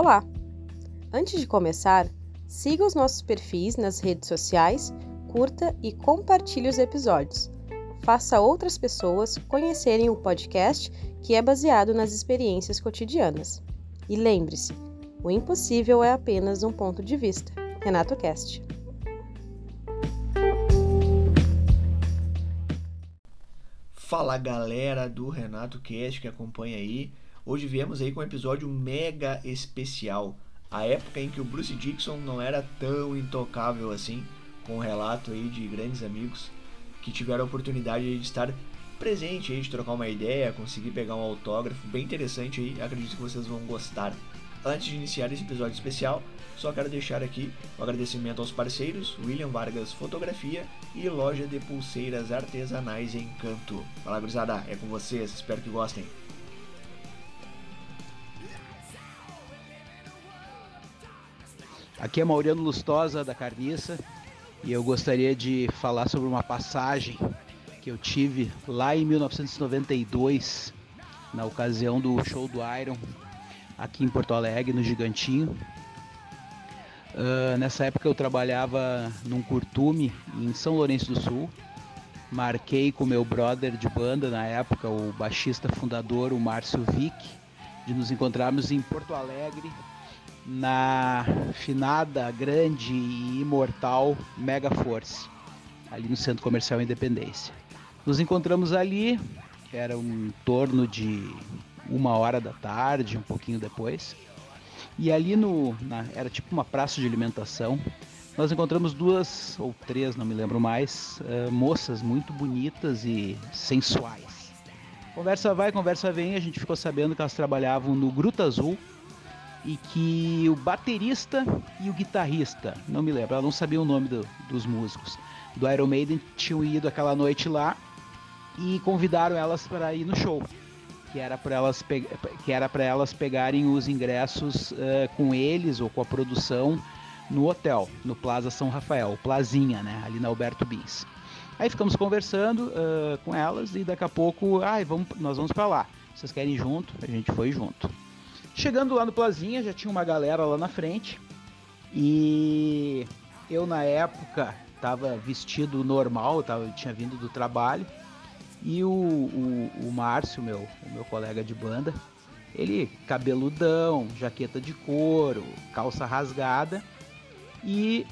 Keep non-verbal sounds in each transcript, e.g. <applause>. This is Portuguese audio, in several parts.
Olá! Antes de começar, siga os nossos perfis nas redes sociais, curta e compartilhe os episódios. Faça outras pessoas conhecerem o podcast que é baseado nas experiências cotidianas. E lembre-se, o impossível é apenas um ponto de vista. Renato Cast. Fala galera do Renato Cast que acompanha aí. Hoje viemos aí com um episódio mega especial. A época em que o Bruce Dixon não era tão intocável assim, com um relato aí de grandes amigos que tiveram a oportunidade de estar presente aí, de trocar uma ideia, conseguir pegar um autógrafo bem interessante aí, acredito que vocês vão gostar. Antes de iniciar esse episódio especial, só quero deixar aqui o um agradecimento aos parceiros William Vargas Fotografia e Loja de Pulseiras Artesanais Encanto. Fala gurizada, é com vocês, espero que gostem. Aqui é Mauriano Lustosa da Carniça e eu gostaria de falar sobre uma passagem que eu tive lá em 1992, na ocasião do show do Iron, aqui em Porto Alegre, no Gigantinho. Uh, nessa época eu trabalhava num curtume em São Lourenço do Sul. Marquei com meu brother de banda na época, o baixista fundador, o Márcio Vick, de nos encontrarmos em Porto Alegre na finada, grande e imortal Mega Force, ali no Centro Comercial Independência. Nos encontramos ali, era um torno de uma hora da tarde, um pouquinho depois. E ali no. Na, era tipo uma praça de alimentação. Nós encontramos duas ou três, não me lembro mais, uh, moças muito bonitas e sensuais. Conversa vai, conversa vem, a gente ficou sabendo que elas trabalhavam no Gruta Azul, e que o baterista e o guitarrista, não me lembro, ela não sabia o nome do, dos músicos, do Iron Maiden tinham ido aquela noite lá e convidaram elas para ir no show, que era para elas que era elas pegarem os ingressos uh, com eles ou com a produção no hotel, no Plaza São Rafael, Plazinha, né, ali na Alberto Bis. Aí ficamos conversando uh, com elas e daqui a pouco, ai, vamos, nós vamos para lá. Vocês querem ir junto? A gente foi junto. Chegando lá no Plazinha, já tinha uma galera lá na frente. E eu na época tava vestido normal, tava, tinha vindo do trabalho. E o, o, o Márcio, meu, o meu colega de banda, ele cabeludão, jaqueta de couro, calça rasgada. E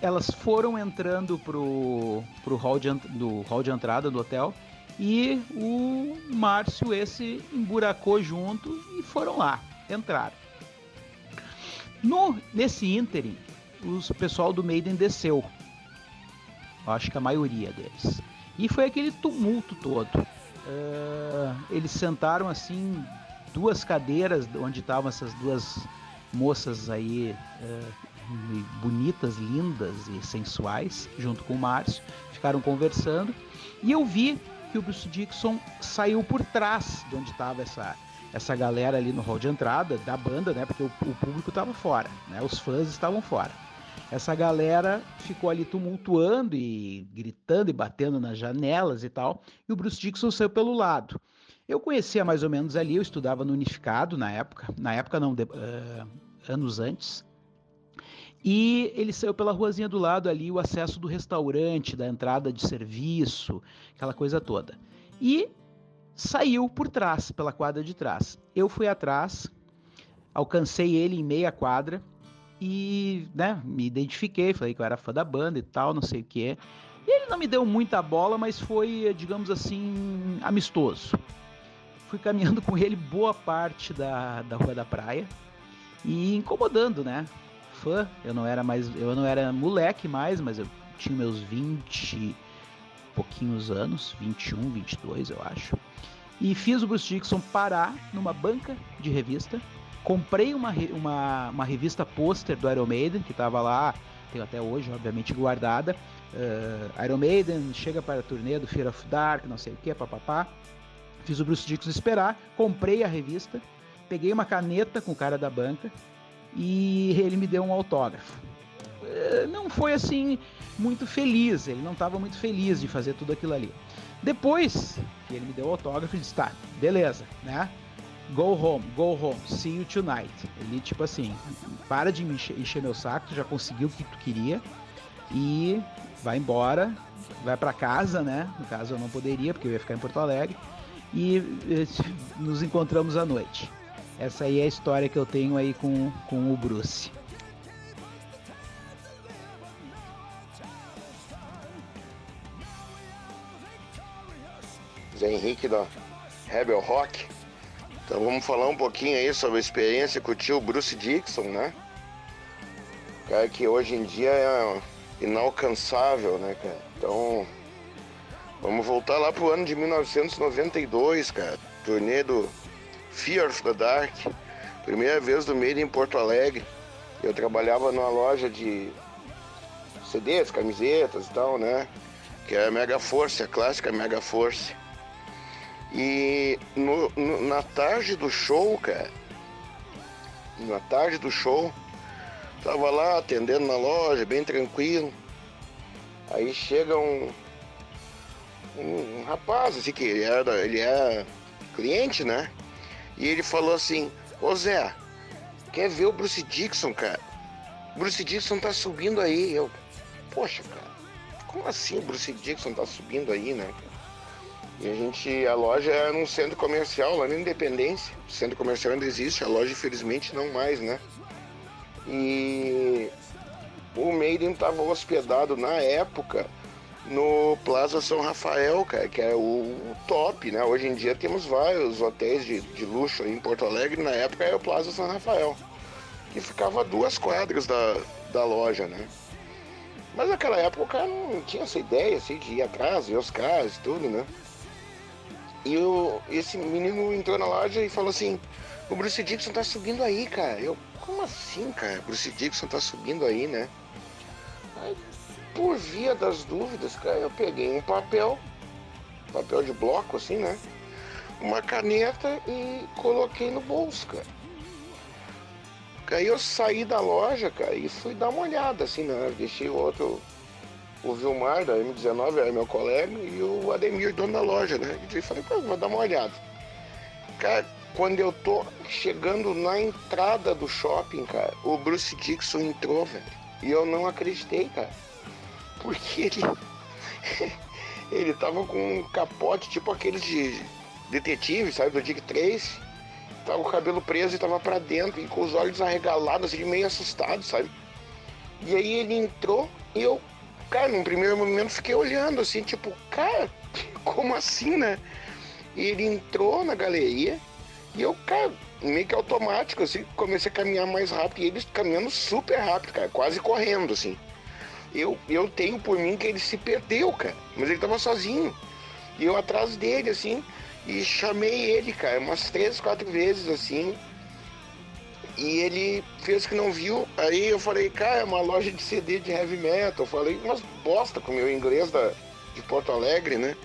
elas foram entrando pro, pro hall, de, do hall de entrada do hotel. E o Márcio esse emburacou junto e foram lá entraram. No, nesse ínterim, o pessoal do Maiden desceu. Eu acho que a maioria deles. E foi aquele tumulto todo. Uh, eles sentaram assim, duas cadeiras onde estavam essas duas moças aí, uh, bonitas, lindas e sensuais, junto com o Márcio. Ficaram conversando. E eu vi que o Bruce Dixon saiu por trás de onde estava essa essa galera ali no hall de entrada da banda, né? Porque o, o público estava fora, né? Os fãs estavam fora. Essa galera ficou ali tumultuando e gritando e batendo nas janelas e tal. E o Bruce Dixon saiu pelo lado. Eu conhecia mais ou menos ali, eu estudava no Unificado na época, na época não, de, uh, anos antes. E ele saiu pela ruazinha do lado ali, o acesso do restaurante, da entrada de serviço, aquela coisa toda. E saiu por trás, pela quadra de trás. Eu fui atrás, alcancei ele em meia quadra e, né, me identifiquei, falei que eu era fã da banda e tal, não sei o que. E ele não me deu muita bola, mas foi, digamos assim, amistoso. Fui caminhando <laughs> com ele boa parte da, da Rua da Praia e incomodando, né? Fã, eu não era mais, eu não era moleque mais, mas eu tinha meus 20 pouquinhos anos, 21, 22, eu acho. E fiz o Bruce Dixon parar numa banca de revista. Comprei uma, uma, uma revista pôster do Iron Maiden, que estava lá, tenho até hoje, obviamente, guardada. Uh, Iron Maiden chega para a turnê do Fear of Dark, não sei o que, papapá. Fiz o Bruce Dixon esperar, comprei a revista, peguei uma caneta com o cara da banca e ele me deu um autógrafo. Uh, não foi assim muito feliz, ele não estava muito feliz de fazer tudo aquilo ali. Depois que ele me deu o autógrafo, eu disse, tá, beleza, né? Go home, go home, see you tonight. Ele, tipo assim, para de me encher, meu saco, já conseguiu o que tu queria e vai embora, vai para casa, né? No caso eu não poderia, porque eu ia ficar em Porto Alegre. E nos encontramos à noite. Essa aí é a história que eu tenho aí com, com o Bruce. Zé Henrique da Rebel Rock. Então vamos falar um pouquinho aí sobre a experiência com o tio Bruce Dixon, né? Cara que hoje em dia é inalcançável, né, cara? Então vamos voltar lá pro ano de 1992, cara. Turnê do Fear of the Dark. Primeira vez do meio em Porto Alegre. Eu trabalhava numa loja de CDs, camisetas e tal, né? Que é a Mega Force, a clássica Mega Force. E no, no, na tarde do show, cara, na tarde do show, tava lá atendendo na loja, bem tranquilo. Aí chega um, um, rapaz, assim, que ele era, ele é cliente, né? E ele falou assim, ô Zé, quer ver o Bruce Dixon, cara? Bruce Dixon tá subindo aí. Eu, poxa, cara, como assim o Bruce Dixon tá subindo aí, né? E a gente, a loja é num centro comercial lá na Independência. O centro comercial ainda existe, a loja infelizmente não mais, né? E o Maiden estava hospedado na época no Plaza São Rafael, cara, que é o, top, né? Hoje em dia temos vários hotéis de, de luxo em Porto Alegre, na época era o Plaza São Rafael, que ficava a duas quadras da, da loja, né? Mas naquela época o cara não tinha essa ideia assim, de ir atrás, ver os caras e tudo, né? E eu, esse menino entrou na loja e falou assim: O Bruce Dixon tá subindo aí, cara. Eu, como assim, cara? Bruce Dixon tá subindo aí, né? Aí, por via das dúvidas, cara, eu peguei um papel, papel de bloco, assim, né? Uma caneta e coloquei no bolso, cara. Aí eu saí da loja, cara, e fui dar uma olhada, assim, né? Deixei o outro o Vilmar da M19 era meu colega e o Ademir, dono da loja, né? E falei, pô, vou dar uma olhada. Cara, quando eu tô chegando na entrada do shopping, cara, o Bruce Dixon entrou, velho. E eu não acreditei, cara. Porque ele. <laughs> ele tava com um capote tipo aqueles de detetive, sabe? Do Dick 3. Tava com o cabelo preso e tava pra dentro, e com os olhos arregalados, assim, meio assustado, sabe? E aí ele entrou e eu Cara, num primeiro momento fiquei olhando assim, tipo, cara, como assim, né? E ele entrou na galeria e eu, cara, meio que automático, assim, comecei a caminhar mais rápido e ele caminhando super rápido, cara, quase correndo, assim. Eu, eu tenho por mim que ele se perdeu, cara, mas ele tava sozinho. E eu atrás dele, assim, e chamei ele, cara, umas três, quatro vezes, assim, e ele fez que não viu. Aí eu falei, cara, é uma loja de CD de heavy metal. Eu falei, umas bosta com o meu inglês da, de Porto Alegre, né?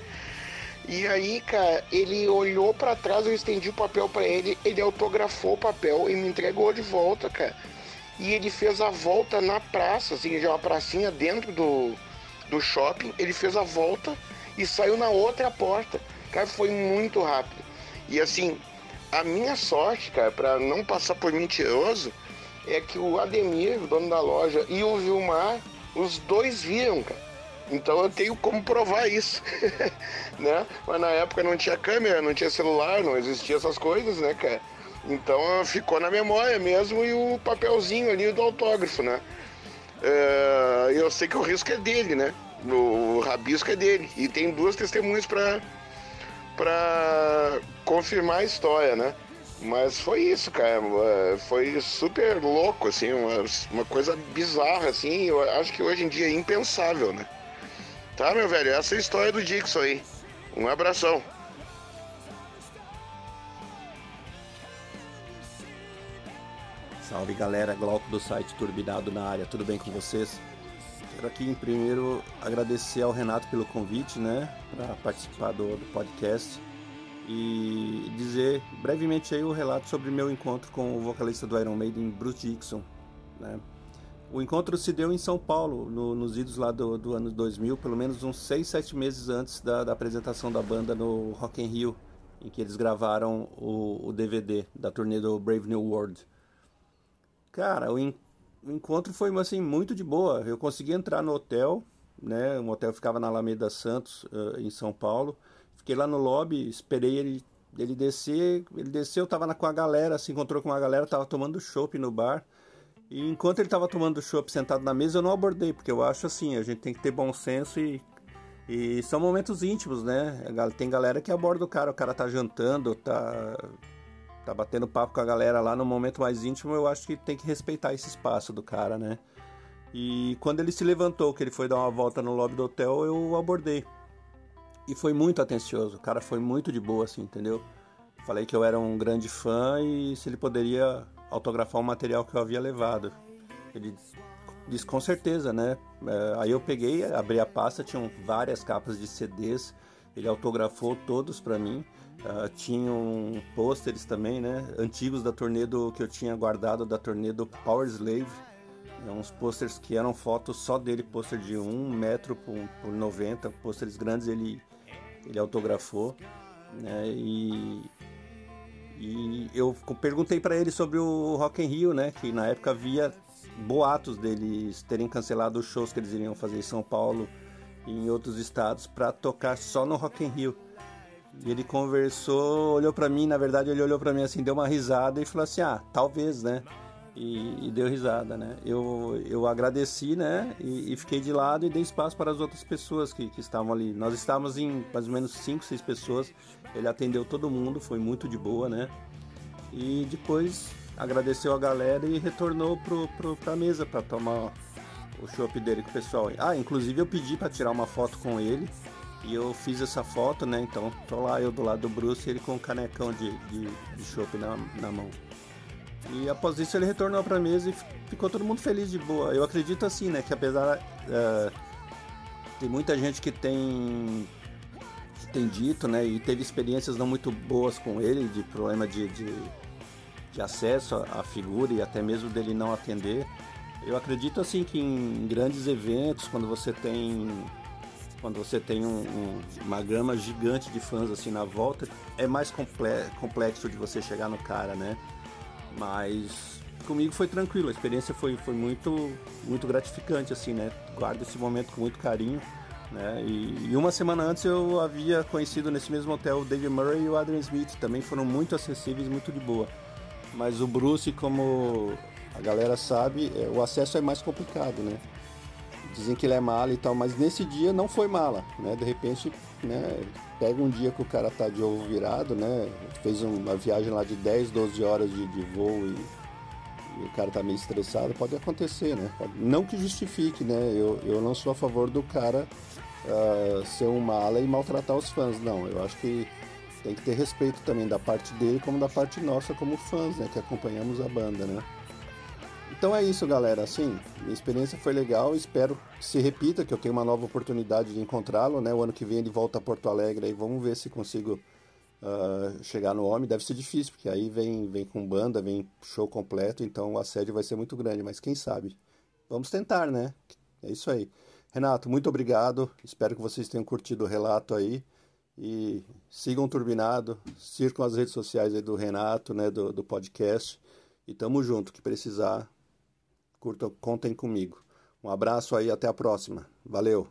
E aí, cara, ele olhou para trás, eu estendi o papel para ele, ele autografou o papel e me entregou de volta, cara. E ele fez a volta na praça, assim, já uma pracinha dentro do, do shopping. Ele fez a volta e saiu na outra porta. Cara, foi muito rápido. E assim, a minha sorte, cara, para não passar por mentiroso, é que o Ademir, o dono da loja, e o Vilmar, os dois viram, cara. Então eu tenho como provar isso, <laughs> né? Mas na época não tinha câmera, não tinha celular, não existia essas coisas, né, cara? Então ficou na memória mesmo e o papelzinho ali do autógrafo, né? Uh, eu sei que o risco é dele, né? O rabisco é dele. E tem duas testemunhas para para confirmar a história, né? Mas foi isso, cara. É, foi super louco, assim, uma, uma coisa bizarra, assim. Eu acho que hoje em dia é impensável, né? Tá, meu velho? Essa é a história do Dixon aí. Um abração. Salve galera, Glauco do site Turbinado na área, tudo bem com vocês? Quero aqui em primeiro agradecer ao Renato pelo convite, né, para participar do, do, podcast e dizer brevemente aí o relato sobre meu encontro com o vocalista do Iron Maiden, Bruce Dixon, né. O encontro se deu em São Paulo, no, nos idos lá do, do, ano 2000, pelo menos uns 6, 7 meses antes da, da apresentação da banda no Rock in Rio, em que eles gravaram o, o DVD da turnê do Brave New World. Cara, o, en, o encontro foi assim muito de boa. Eu consegui entrar no hotel, né? O hotel ficava na Alameda Santos, uh, em São Paulo. Fiquei lá no lobby, esperei ele ele descer, ele desceu, tava com a galera, se encontrou com uma galera, tava tomando chopp no bar. E enquanto ele tava tomando chopp sentado na mesa, eu não abordei, porque eu acho assim, a gente tem que ter bom senso e e são momentos íntimos, né? Tem galera que aborda o cara, o cara tá jantando, tá tá batendo papo com a galera lá no momento mais íntimo, eu acho que tem que respeitar esse espaço do cara, né? E quando ele se levantou, que ele foi dar uma volta no lobby do hotel, eu abordei. E foi muito atencioso, o cara foi muito de boa, assim, entendeu? Falei que eu era um grande fã e se ele poderia autografar o material que eu havia levado. Ele disse com certeza, né? É, aí eu peguei, abri a pasta, tinham várias capas de CDs, ele autografou todos para mim. Uh, tinham pôsteres também, né? Antigos da turnê do que eu tinha guardado da turnê do Power Slave. É, uns posters que eram fotos só dele, pôster de 1 metro por, por 90, pôsteres grandes ele, ele autografou. Né? E, e eu perguntei para ele sobre o Rock in Rio, né? Que na época havia boatos deles terem cancelado os shows que eles iriam fazer em São Paulo e em outros estados para tocar só no Rock in Rio. E ele conversou, olhou para mim, na verdade ele olhou para mim assim, deu uma risada e falou assim: "Ah, talvez, né?" E, e deu risada, né? Eu, eu agradeci, né? E, e, fiquei de lado e dei espaço para as outras pessoas que, que estavam ali. Nós estávamos em mais ou menos 5, 6 pessoas. Ele atendeu todo mundo, foi muito de boa, né? E depois agradeceu a galera e retornou pro, pro, pra mesa para tomar o chopp dele com o pessoal. Ah, inclusive eu pedi para tirar uma foto com ele e eu fiz essa foto, né? Então tô lá eu do lado do Bruce e ele com um canecão de, de, de chopp na, na mão. E após isso ele retornou pra mesa e ficou todo mundo feliz de boa. Eu acredito assim, né? Que apesar. Uh, tem muita gente que tem que tem dito, né? E teve experiências não muito boas com ele, de problema de, de de acesso à figura e até mesmo dele não atender. Eu acredito assim que em grandes eventos, quando você tem quando você tem um, um, uma gama gigante de fãs assim na volta, é mais complexo de você chegar no cara, né? Mas comigo foi tranquilo, a experiência foi, foi muito, muito gratificante, assim, né? Guardo esse momento com muito carinho, né? E, e, uma semana antes eu havia conhecido nesse mesmo hotel o David Murray e o Adrian Smith, também foram muito acessíveis, muito de boa. Mas o Bruce, como a galera sabe, é, o acesso é mais complicado, né? Dizem que ele é mala e tal, mas nesse dia não foi mala, né? De repente, né, pega um dia que o cara tá de ovo virado, né? Fez uma viagem lá de 10, 12 horas de, de voo e, e, o cara tá meio estressado, pode acontecer, né? Não que justifique, né? Eu, eu não sou a favor do cara uh, ser um mala e maltratar os fãs, não. Eu acho que tem que ter respeito também da parte dele como da parte nossa como fãs, né, que acompanhamos a banda, né? Então é isso, galera. Assim, minha experiência foi legal. Espero que se repita, que eu tenha uma nova oportunidade de encontrá-lo, né? O ano que vem ele volta a Porto Alegre e vamos ver se consigo uh, chegar no homem. Deve ser difícil, porque aí vem, vem com banda, vem show completo, então o assédio vai ser muito grande. Mas quem sabe? Vamos tentar, né? É isso aí. Renato, muito obrigado. Espero que vocês tenham curtido o relato aí. E sigam o Turbinado, circam as redes sociais aí do Renato, né, do, do podcast. E tamo junto, que precisar, curtam, contem comigo. Um abraço aí, até a próxima. Valeu!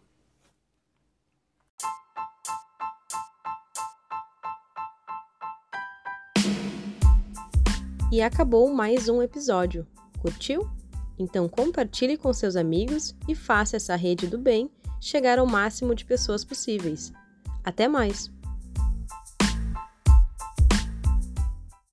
E acabou mais um episódio. Curtiu? Então compartilhe com seus amigos e faça essa rede do bem chegar ao máximo de pessoas possíveis. Até mais!